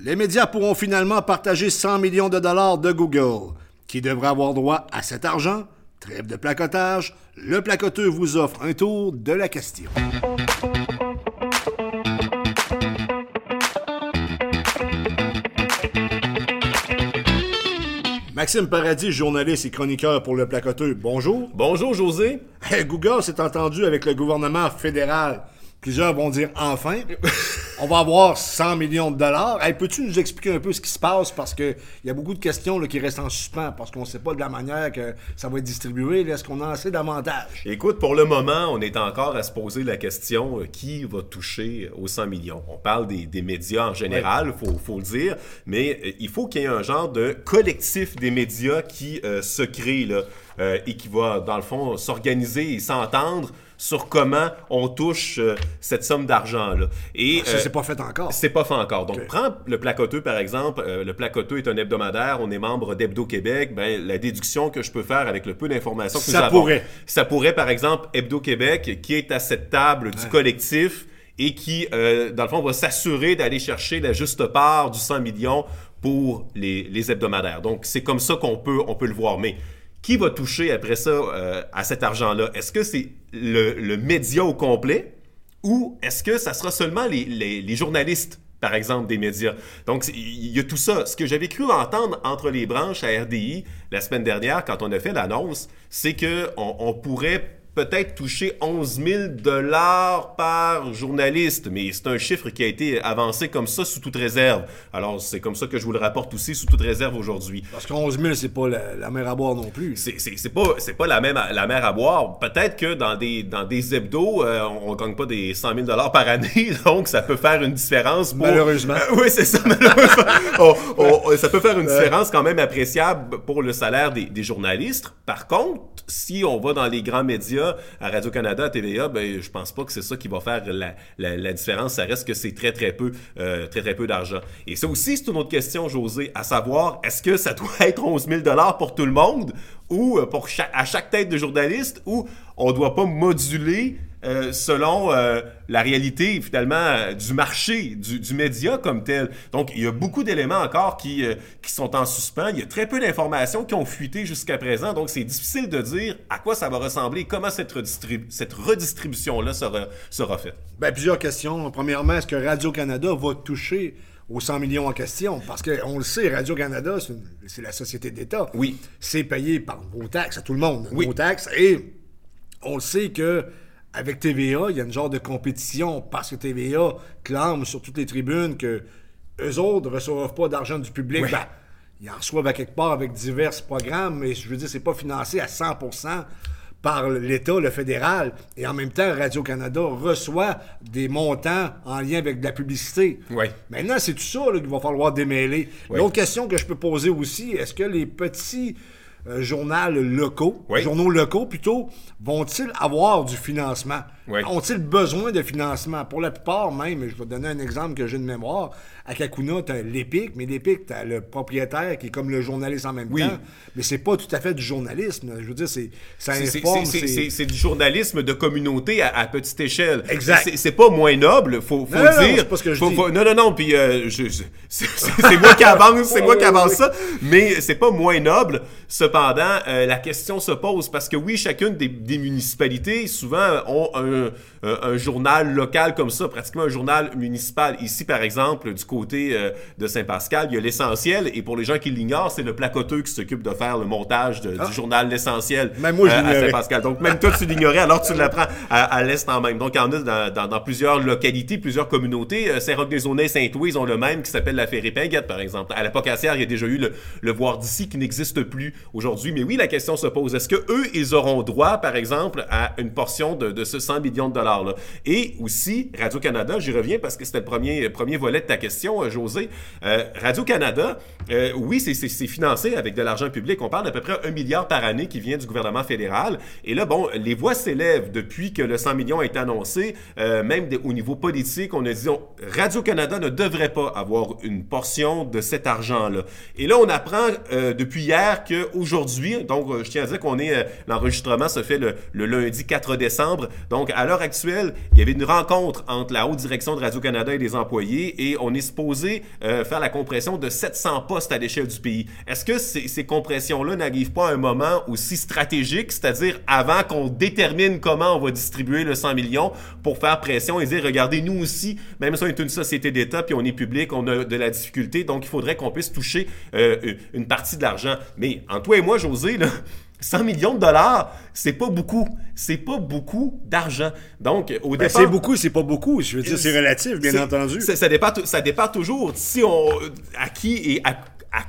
les médias pourront finalement partager 100 millions de dollars de Google. Qui devrait avoir droit à cet argent? Trêve de placotage, le placoteux vous offre un tour de la question. Maxime Paradis, journaliste et chroniqueur pour le placoteux, bonjour. Bonjour José. Google s'est entendu avec le gouvernement fédéral Plusieurs vont dire enfin, on va avoir 100 millions de dollars. Peux-tu nous expliquer un peu ce qui se passe? Parce qu'il y a beaucoup de questions qui restent en suspens parce qu'on ne sait pas de la manière que ça va être distribué. Est-ce qu'on a assez d'avantages? Écoute, pour le moment, on est encore à se poser la question euh, qui va toucher aux 100 millions? On parle des, médias en général, il faut, le dire, mais euh, il faut qu'il y ait un genre de collectif des médias qui euh, se crée là, et qui va, dans le fond, s'organiser et s'entendre sur comment on touche euh, cette somme d'argent-là. Et ça, c'est pas fait encore. C'est pas fait encore. Donc, prends le placoteux, par exemple. Euh, le placoteux est un hebdomadaire. On est membre d'Hebdo Québec. Ben, la déduction que je peux faire avec le peu d'informations que ça nous pourrait. Ça pourrait, par exemple, Hebdo Québec, qui est à cette table du collectif et qui, euh, dans le fond, va s'assurer d'aller chercher la juste part du 100 millions pour les, les hebdomadaires. Donc, c'est comme ça qu'on peut, on peut le voir. Mais qui va toucher après ça euh, à cet argent-là? Est-ce que c'est le, média au complet ou est-ce que ça sera seulement les, journalistes, par exemple, des médias? Donc, il y a tout ça. Ce que j'avais cru entendre entre les branches à RDI la semaine dernière, quand on a fait l'annonce, c'est qu'on on pourrait peut-être toucher 11 000 dollars par journaliste, mais c'est un chiffre qui a été avancé comme ça sous toute réserve. Alors, c'est comme ça que je vous le rapporte aussi sous toute réserve aujourd'hui. Parce que 11 000, c'est pas la, mer à boire non plus. C'est pas, pas la, même, la mer à boire. Peut-être que dans des, dans des hebdos, euh, on ne gagne pas des 100 000 dollars par année, donc ça peut faire une différence. Malheureusement. oui, c'est ça, malheureusement. ça peut faire une différence quand même appréciable pour le salaire des, des journalistes. Par contre, si on va dans les grands médias, à Radio-Canada, à TVA, ben, je pense pas que c'est ça qui va faire la, différence. Ça reste que c'est très, très peu, euh, très, très peu d'argent. Et ça aussi, c'est une autre question, José, à savoir, est-ce que ça doit être 11 000 pour tout le monde ou euh, pour à chaque tête de journaliste ou on doit pas moduler euh, selon euh, la réalité finalement euh, du marché, du, média comme tel. Donc il y a beaucoup d'éléments encore qui, qui sont en suspens. Il y a très peu d'informations qui ont fuité jusqu'à présent. Donc c'est difficile de dire à quoi ça va ressembler, comment cette, cette redistribution-là sera, sera faite. Bien, plusieurs questions. Premièrement, est-ce que Radio-Canada va toucher aux 100 millions en question. Parce qu'on le sait, Radio-Canada, c'est la société d'État. Oui. C'est payé par vos taxes à tout le monde. Taxes. Et on le sait que avec TVA, il y a une genre de compétition parce que TVA clame sur toutes les tribunes que eux autres ne reçoivent pas d'argent du public. Ben, ils en reçoivent à quelque part avec divers programmes, mais je veux dire, c'est pas financé à 100% par l'État, le fédéral, et en même temps, Radio-Canada reçoit des montants en lien avec de la publicité. Oui. Maintenant, c'est tout ça qu'il va falloir démêler. L'autre question que je peux poser aussi, est-ce que les petits journaux locaux, journaux locaux plutôt, vont-ils avoir du financement? Ont-ils besoin de financement? Pour la plupart, même, je vais donner un exemple que j'ai de mémoire. À Kakuna, tu as l'EPIC, mais l'EPIC, tu as le propriétaire qui est comme le journaliste en même temps. Mais c'est pas tout à fait du journalisme. Je veux dire, c'est ça informe. C'est du journalisme de communauté à, petite échelle. Exact. C'est pas moins noble, faut, faut le dire. Non, pas ce que je dis. non, non, non, puis euh, c'est moi qui avance, c'est moi qui avance ça. Mais c'est pas moins noble. Cependant, euh, la question se pose parce que oui, chacune des, des municipalités, souvent, ont un euh, un, journal local comme ça, pratiquement un journal municipal. Ici, par exemple, du côté euh, de Saint-Pascal, il y a l'essentiel. Et pour les gens qui l'ignorent, c'est le placoteux qui s'occupe de faire le montage du ah. journal L'essentiel moi, euh, à Saint-Pascal. Donc, même toi, tu l'ignorais, alors tu l'apprends à, à l'Est en même. Donc, il y en a dans, plusieurs localités, plusieurs communautés. Saint-Roch-des-Aunais, Saint-Louis, ils ont le même qui s'appelle la Ferré-Pinguette, par exemple. À la Pocassière, il y a déjà eu le, le voir d'ici qui n'existe plus aujourd'hui. Mais oui, la question se pose. Est-ce que eux, ils auront droit, par exemple, à une portion de, de ce 100 millions de dollars et aussi, Radio-Canada, j'y reviens parce que c'était le premier, premier volet de ta question, euh, José. Euh, Radio-Canada, euh, oui, c'est financé avec de l'argent public. On parle d'à peu près un milliard par année qui vient du gouvernement fédéral. Et là, bon, les voix s'élèvent depuis que le 100 millions été annoncé, même au niveau politique. On a dit, Radio-Canada ne devrait pas avoir une portion de cet argent-là. Et là, on apprend depuis hier qu'aujourd'hui, donc je tiens à dire qu'on est, l'enregistrement se fait le, le lundi 4 décembre, donc à l'heure actuelle, il y avait une rencontre entre la haute direction de Radio-Canada et les employés et on est supposé euh, faire la compression de 700 postes à l'échelle du pays. Est-ce que ces, ces compressions-là n'arrivent pas à un moment aussi stratégique, c'est-à-dire avant qu'on détermine comment on va distribuer le 100 millions pour faire pression et dire, regardez, nous aussi, même si on est une société d'État puis on est public, on a de la difficulté, donc il faudrait qu'on puisse toucher euh, une partie de l'argent. Mais en toi et moi, José, là, 100 millions de dollars, c'est pas beaucoup. C'est pas beaucoup d'argent. Donc, au ben, départ. C'est beaucoup, c'est pas beaucoup. Je veux dire, c'est relatif, bien entendu. Ça, dépend, ça dépend toujours si on, à qui et à,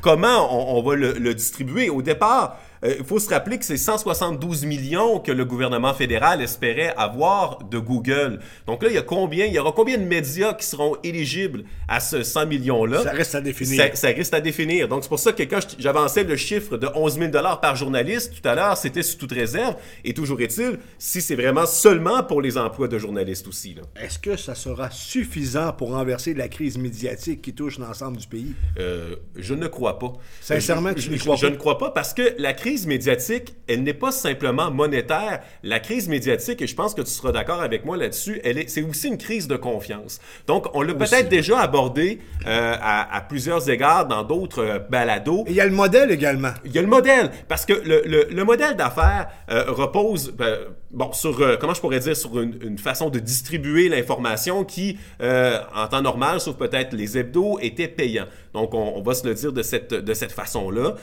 comment on, va le, le, distribuer. Au départ, il faut se rappeler que c'est 172 millions que le gouvernement fédéral espérait avoir de Google. Donc là, il y a combien, il y aura combien de médias qui seront éligibles à ce 100 millions-là? Ça reste à définir. Ça, reste à définir. Donc c'est pour ça que quand j'avançais le chiffre de 11 000 par journaliste tout à l'heure, c'était sous toute réserve. Et toujours est-il, si c'est vraiment seulement pour les emplois de journalistes aussi. Est-ce que ça sera suffisant pour renverser la crise médiatique qui touche l'ensemble du pays? Euh, je ne crois pas. Sincèrement, je, tu crois pas? Je ne crois pas parce que la crise crise médiatique, elle n'est pas simplement monétaire. La crise médiatique, et je pense que tu seras d'accord avec moi là-dessus, elle est, c'est aussi une crise de confiance. Donc, on l'a peut-être déjà abordé euh, à, plusieurs égards dans d'autres euh, balados. il y a le modèle également. Il y a le modèle, parce que le, le, modèle d'affaires euh, repose, ben, bon, sur, comment je pourrais dire, sur une, façon de distribuer l'information qui, en temps normal, sauf peut-être les hebdos, était payant. Donc, on, on, va se le dire de cette, de cette façon-là.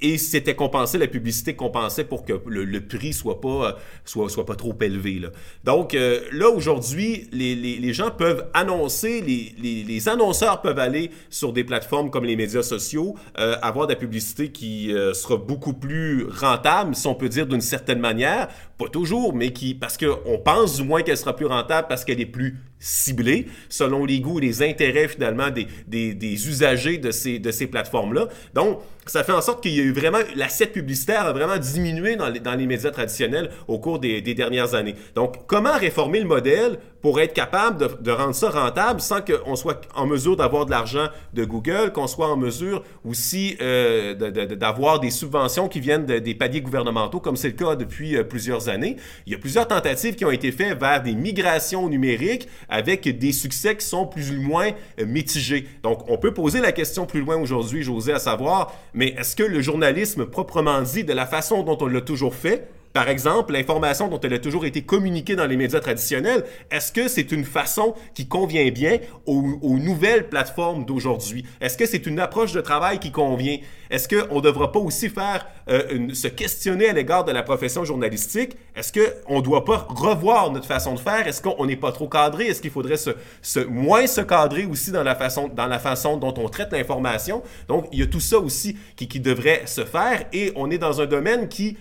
et c'était compenser la publicité compensait pour que le, prix soit pas, euh, soit, soit pas trop élevé. Là. Donc euh, là, aujourd'hui, les, les, les, gens peuvent annoncer, les, les, annonceurs peuvent aller sur des plateformes comme les médias sociaux, euh, avoir de la publicité qui sera beaucoup plus rentable, si on peut dire d'une certaine manière, pas toujours, mais qui, parce qu'on pense du moins qu'elle sera plus rentable parce qu'elle est plus ciblée, selon les goûts et les intérêts finalement des, des, usagers de ces, de ces plateformes-là. Donc, ça fait en sorte qu'il y a eu vraiment, l'assiette publicitaire a vraiment diminué dans les, dans les médias traditionnels au cours des, des, dernières années. Donc, comment réformer le modèle pour être capable de, de rendre ça rentable sans qu'on soit en mesure d'avoir de l'argent de Google, qu'on soit en mesure aussi euh, d'avoir des subventions qui viennent des paliers gouvernementaux, comme c'est le cas depuis euh, plusieurs années? Il y a plusieurs tentatives qui ont été faites vers des migrations numériques avec des succès qui sont plus ou moins euh, mitigés. Donc, on peut poser la question plus loin aujourd'hui, José, à savoir, mais est-ce que le journalisme proprement dit, de la façon dont on l'a toujours fait, par exemple, l'information dont elle a toujours été communiquée dans les médias traditionnels, est-ce que c'est une façon qui convient bien aux, nouvelles plateformes d'aujourd'hui? Est-ce que c'est une approche de travail qui convient? Est-ce qu'on ne devra pas aussi faire euh, se questionner à l'égard de la profession journalistique? Est-ce qu'on ne doit pas revoir notre façon de faire? Est-ce qu'on n'est pas trop cadré? Est-ce qu'il faudrait se, moins se cadrer aussi dans la façon, dans la façon dont on traite l'information? Donc, il y a tout ça aussi qui devrait se faire et on est dans un domaine qui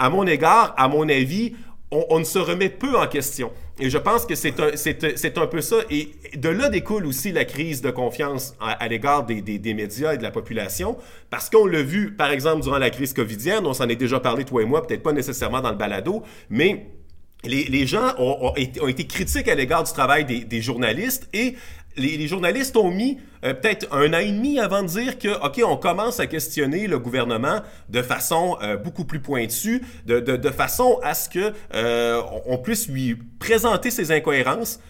à mon égard, à mon avis, on, ne se remet peu en question. Et je pense que c'est un, c'est, un peu ça. Et de là découle aussi la crise de confiance à, l'égard des, des, médias et de la population. Parce qu'on l'a vu, par exemple, durant la crise covidienne, on s'en est déjà parlé, toi et moi, peut-être pas nécessairement dans le balado, mais les, les gens ont, été, ont, été, critiques à l'égard du travail des, des journalistes et les, journalistes ont mis euh, peut-être un an et demi avant de dire que, OK, on commence à questionner le gouvernement de façon euh, beaucoup plus pointue, de, de, de, façon à ce que euh, on puisse lui présenter ses incohérences,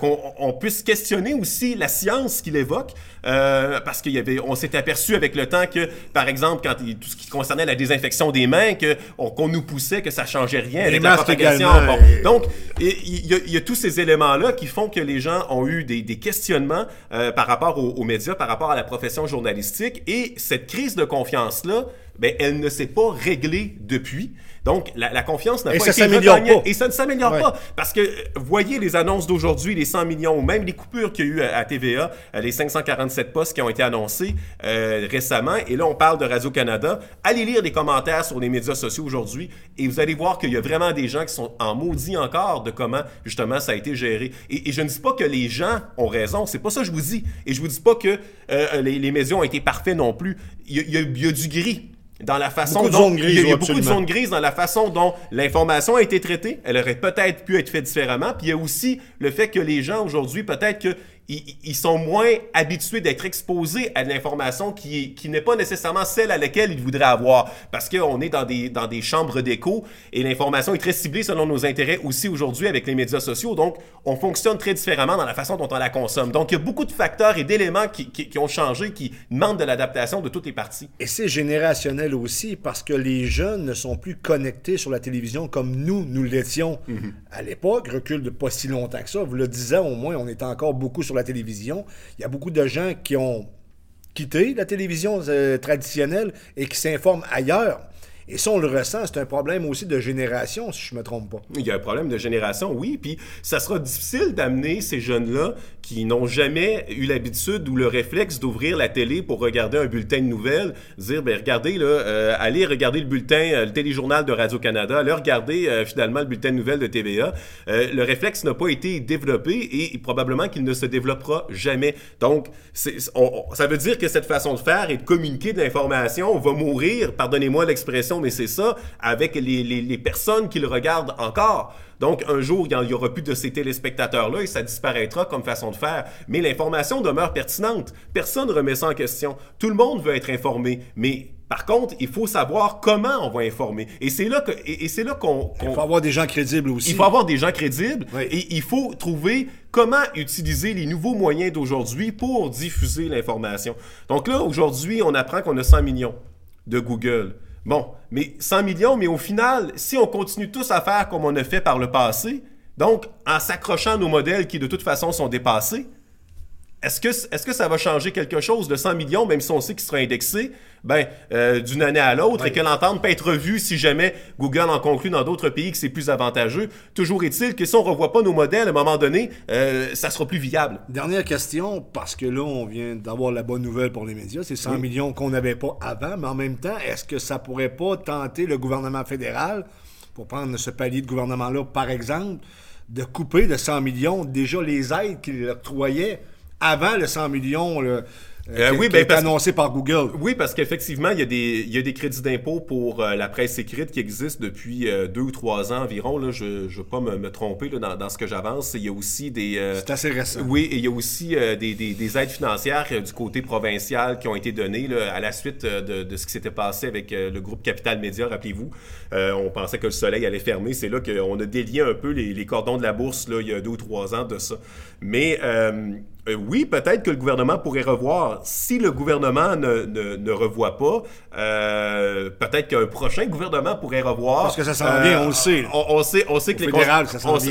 qu'on on puisse questionner aussi la science qu'il évoque, parce qu'il y avait, on s'est aperçu avec le temps que, par exemple, quand il, tout ce qui concernait la désinfection des mains, que qu'on nous poussait, que ça changeait rien avec la propagation. Bon. Donc, il y, y, a tous ces éléments-là qui font que les gens ont eu des, des questionnements par rapport au aux, médias par rapport à la profession journalistique. Et cette crise de confiance-là, ben, elle ne s'est pas réglée depuis. Donc, la, confiance n'a pas été regagnée. Et ça ne s'améliore pas. Parce que, voyez les annonces d'aujourd'hui, les 100 millions, ou même les coupures qu'il y a eu à, TVA, euh, les 547 postes qui ont été annoncés euh, récemment. Et là, on parle de Radio-Canada. Allez lire les commentaires sur les médias sociaux aujourd'hui et vous allez voir qu'il y a vraiment des gens qui sont en maudit encore de comment, justement, ça a été géré. Et, je ne dis pas que les gens ont raison. C'est pas ça que je vous dis. Et je vous dis pas que euh, les, médias ont été parfaits non plus. Il y a, il y a du gris dans la façon dont il y a, beaucoup de zones grises dans la façon dont l'information a été traitée. Elle aurait peut-être pu être faite différemment. Puis il y a aussi le fait que les gens aujourd'hui peut-être que ils, sont moins habitués d'être exposés à de l'information qui, qui n'est pas nécessairement celle à laquelle ils voudraient avoir. Parce qu'on est dans des, dans des chambres d'écho et l'information est très ciblée selon nos intérêts aussi aujourd'hui avec les médias sociaux. Donc, on fonctionne très différemment dans la façon dont on la consomme. Donc, il y a beaucoup de facteurs et d'éléments qui, qui, ont changé, qui demandent de l'adaptation de toutes les parties. Et c'est générationnel aussi parce que les jeunes ne sont plus connectés sur la télévision comme nous, nous l'étions mhm. à l'époque. Recule de pas si longtemps que ça. Vous le disiez, au moins, on était encore beaucoup sur la télévision. Il y a beaucoup de gens qui ont quitté la télévision euh, traditionnelle et qui s'informent ailleurs. Et ça, on le ressent, c'est un problème aussi de génération, si je me trompe pas. Il y a un problème de génération, oui, puis ça sera difficile d'amener ces jeunes-là qui n'ont jamais eu l'habitude ou le réflexe d'ouvrir la télé pour regarder un bulletin de nouvelles, dire, ben regardez, là, euh, allez regarder le bulletin, euh, le téléjournal de Radio-Canada, allez regarder euh, finalement le bulletin de nouvelles de TVA. le réflexe n'a pas été développé et, probablement qu'il ne se développera jamais. Donc, ça veut dire que cette façon de faire et de communiquer de l'information va mourir, pardonnez-moi l'expression, mais c'est ça, avec les, les personnes qui le regardent encore. Donc, un jour, il n'y aura plus de ces téléspectateurs-là et ça disparaîtra comme façon de faire. Mais l'information demeure pertinente. Personne ne remet ça en question. Tout le monde veut être informé, mais par contre, il faut savoir comment on va informer. Et c'est là que, et, c'est là qu'on, Il faut avoir des gens crédibles aussi. Il faut avoir des gens crédibles et il faut trouver comment utiliser les nouveaux moyens d'aujourd'hui pour diffuser l'information. Donc là, aujourd'hui, on apprend qu'on a 100 millions de Google. Bon, mais 100 millions, mais au final, si on continue tous à faire comme on a fait par le passé, donc en s'accrochant à nos modèles qui de toute façon sont dépassés, est-ce que, est que ça va changer quelque chose de 100 millions, même si on sait qu'il sera indexé, ben, euh, d'une année à l'autre et que l'entente peut être revue si jamais Google en conclut dans d'autres pays que c'est plus avantageux? Toujours est-il que si on ne revoit pas nos modèles, à un moment donné, euh, ça sera plus viable. Dernière question, parce que là, on vient d'avoir la bonne nouvelle pour les médias, c'est 100 millions qu'on n'avait pas avant, mais en même temps, est-ce que ça pourrait pas tenter le gouvernement fédéral, pour prendre ce palier de gouvernement-là, par exemple, de couper de 100 millions déjà les aides qu'il octroyait avant le 100 millions euh, euh, oui, ben, annoncé par Google. Oui, parce qu'effectivement, il, y a des, il y a des crédits d'impôt pour euh, la presse écrite qui existent depuis deux ou trois ans environ. Là, je ne veux pas me, tromper là, dans, ce que j'avance. Il y a aussi des... C'est assez récent. Oui, et il y a aussi des, des, des, aides financières du côté provincial qui ont été données là, à la suite de, de ce qui s'était passé avec le groupe Capital Média, rappelez-vous. on pensait que le soleil allait fermer. C'est là qu'on a délié un peu les, les, cordons de la bourse là, il y a deux ou trois ans de ça. Mais euh, oui, peut-être que le gouvernement pourrait revoir. Si le gouvernement ne, ne, revoit pas, euh, peut-être qu'un prochain gouvernement pourrait revoir. Parce que ça s'en vient, on le sait. On, sait, on sait que les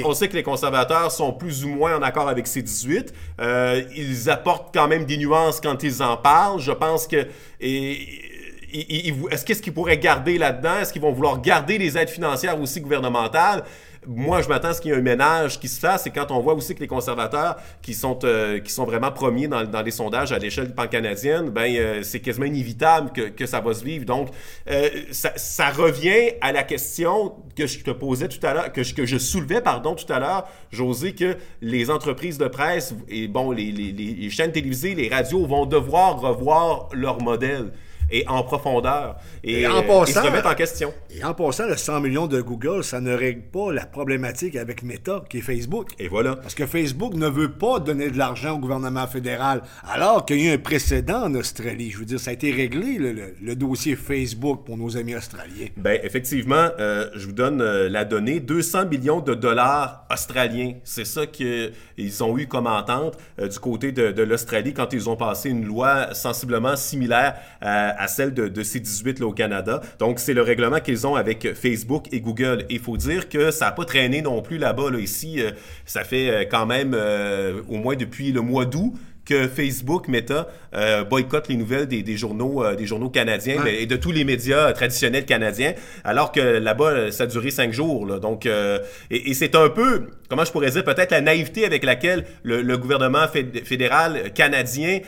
on, sait que les conservateurs sont plus ou moins en accord avec ces 18. Euh, ils apportent quand même des nuances quand ils en parlent. Je pense que est-ce qu'est-ce qu'ils pourraient garder là-dedans? Est-ce qu'ils vont vouloir garder les aides financières aussi gouvernementales? Moi, je m'attends à ce qu'il y ait un ménage qui se fasse. Et quand on voit aussi que les conservateurs, qui sont, euh, qui sont vraiment premiers dans, dans les sondages à l'échelle pan-canadienne, ben, euh, c'est quasiment inévitable que, que, ça va se vivre. Donc, euh, ça, ça, revient à la question que je te posais tout à l'heure, que je, que je soulevais, pardon, tout à l'heure, José, que les entreprises de presse et bon, les, les, les chaînes télévisées, les radios vont devoir revoir leur modèle et en profondeur et, en passant, se remettre en question. Et en passant, le 100 millions de Google, ça ne règle pas la problématique avec Meta, qui est Facebook. Et voilà. Parce que Facebook ne veut pas donner de l'argent au gouvernement fédéral, alors qu'il y a eu un précédent en Australie. Je veux dire, ça a été réglé, le, dossier Facebook pour nos amis australiens. Ben effectivement, euh, je vous donne euh, la donnée, 200 millions de dollars australiens. C'est ça qu'ils ont eu comme entente euh, du côté de, de l'Australie quand ils ont passé une loi sensiblement similaire à à celle de, de C18 là, au Canada. Donc, c'est le règlement qu'ils ont avec Facebook et Google. Il faut dire que ça n'a pas traîné non plus là-bas. Là. Ici, euh, ça fait euh, quand même euh, au moins depuis le mois d'août que Facebook, Meta, euh, boycotte les nouvelles des, journaux, euh, des journaux canadiens et de tous les médias traditionnels canadiens, alors que là-bas, ça a duré cinq jours. Donc, euh, et, c'est un peu, comment je pourrais dire, peut-être la naïveté avec laquelle le, gouvernement fédéral canadien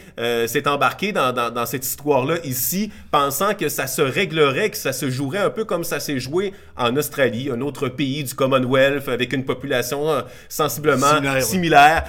s'est embarqué dans, dans cette histoire-là ici, pensant que ça se réglerait, que ça se jouerait un peu comme ça s'est joué en Australie, un autre pays du Commonwealth avec une population sensiblement similaire.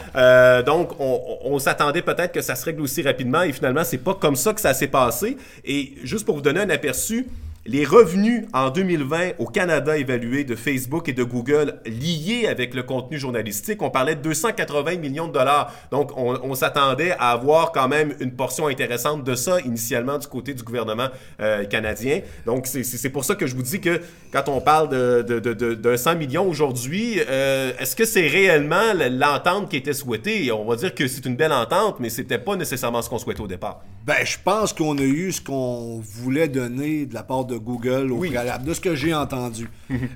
donc, on, on s'attendait peut-être que ça se règle aussi rapidement et finalement, c'est pas comme ça que ça s'est passé. Et juste pour vous donner un aperçu, les revenus en 2020 au Canada évalués de Facebook et de Google liés avec le contenu journalistique, on parlait de 280 millions de dollars. Donc, on, s'attendait à avoir quand même une portion intéressante de ça initialement du côté du gouvernement euh, canadien. Donc, c'est pour ça que je vous dis que quand on parle de, de, 100 millions aujourd'hui, euh, est-ce que c'est réellement l'entente qui était souhaitée? On va dire que c'est une belle entente, mais c'était pas nécessairement ce qu'on souhaitait au départ. Ben, je pense qu'on a eu ce qu'on voulait donner de la part de Google au préalable, de ce que j'ai entendu.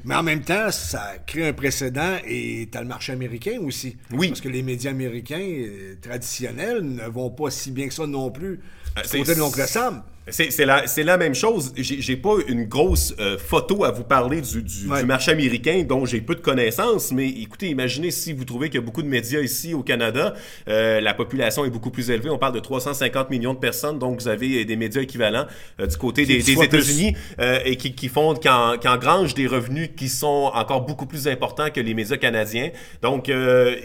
Mais en même temps, ça crée un précédent et tu as le marché américain aussi. Oui. Parce que les médias américains euh, traditionnels ne vont pas si bien que ça non plus. Euh, côté de l'oncle Sam. C'est la, la, même chose. J'ai pas une grosse euh, photo à vous parler du, du, marché américain dont j'ai peu de connaissances, mais écoutez, imaginez si vous trouvez qu'il y a beaucoup de médias ici au Canada, euh, la population est beaucoup plus élevée. On parle de 350 millions de personnes, donc vous avez des médias équivalents euh, du côté des, des États-Unis et qui, qui font, qui, en, qui engrangent des revenus qui sont encore beaucoup plus importants que les médias canadiens. Donc,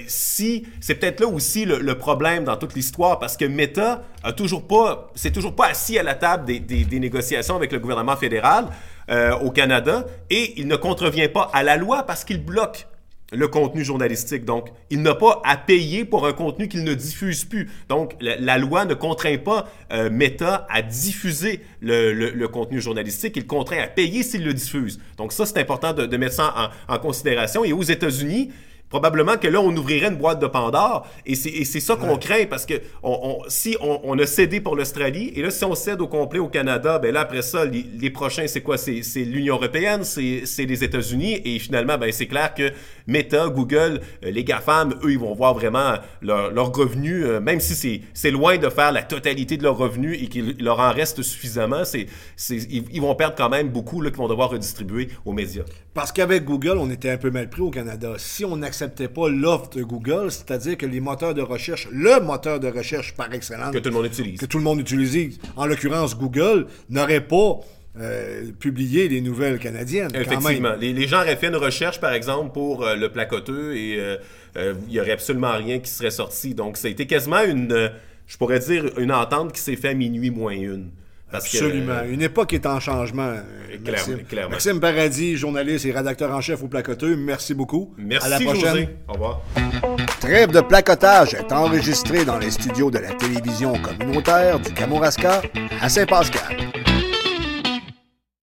si c'est peut-être là aussi le, le problème dans toute l'histoire, parce que Meta a toujours pas, c'est toujours pas assis à la table des, négociations avec le gouvernement fédéral euh, au Canada et il ne contrevient pas à la loi parce qu'il bloque le contenu journalistique. Donc, il n'a pas à payer pour un contenu qu'il ne diffuse plus. Donc, la, loi ne contraint pas euh, Meta à diffuser le, contenu journalistique. Il contraint à payer s'il le diffuse. Donc, ça, c'est important de, mettre ça en considération. Et aux États-Unis, probablement que là, on ouvrirait une boîte de Pandore. Et c'est ça qu'on craint parce que on, si on, a cédé pour l'Australie, et là, si on cède au complet au Canada, ben là, après ça, les, prochains, c'est quoi? C'est l'Union européenne, c'est les États-Unis. Et finalement, ben, c'est clair que Meta, Google, euh, les GAFAM, eux, ils vont voir vraiment leurs leur revenus, euh, même si c'est loin de faire la totalité de leurs revenus et qu'il leur en reste suffisamment, c'est ils, ils, vont perdre quand même beaucoup qu'ils vont devoir redistribuer aux médias. Parce qu'avec Google, on était un peu mal pris au Canada. Si on accepte n'acceptait pas l'offre de Google, c'est-à-dire que les moteurs de recherche, le moteur de recherche par excellence, que tout le monde utilise, que tout le monde utilise, en l'occurrence Google, n'aurait pas euh, publié les nouvelles canadiennes. Effectivement. Les, gens auraient fait une recherche, par exemple, pour euh, le placoteux et euh, il n'y aurait absolument rien qui serait sorti. Donc, ça a été quasiment une, je pourrais dire, une entente qui s'est faite à minuit moins une. Absolument. Une époque est en changement. Euh, Maxime. Clairement. Maxime Paradis, journaliste et rédacteur en chef au Placoteux, merci beaucoup. Merci. À la prochaine. Au revoir. Trêve de placotage est enregistré dans les studios de la télévision communautaire du Kamouraska à Saint-Pascal.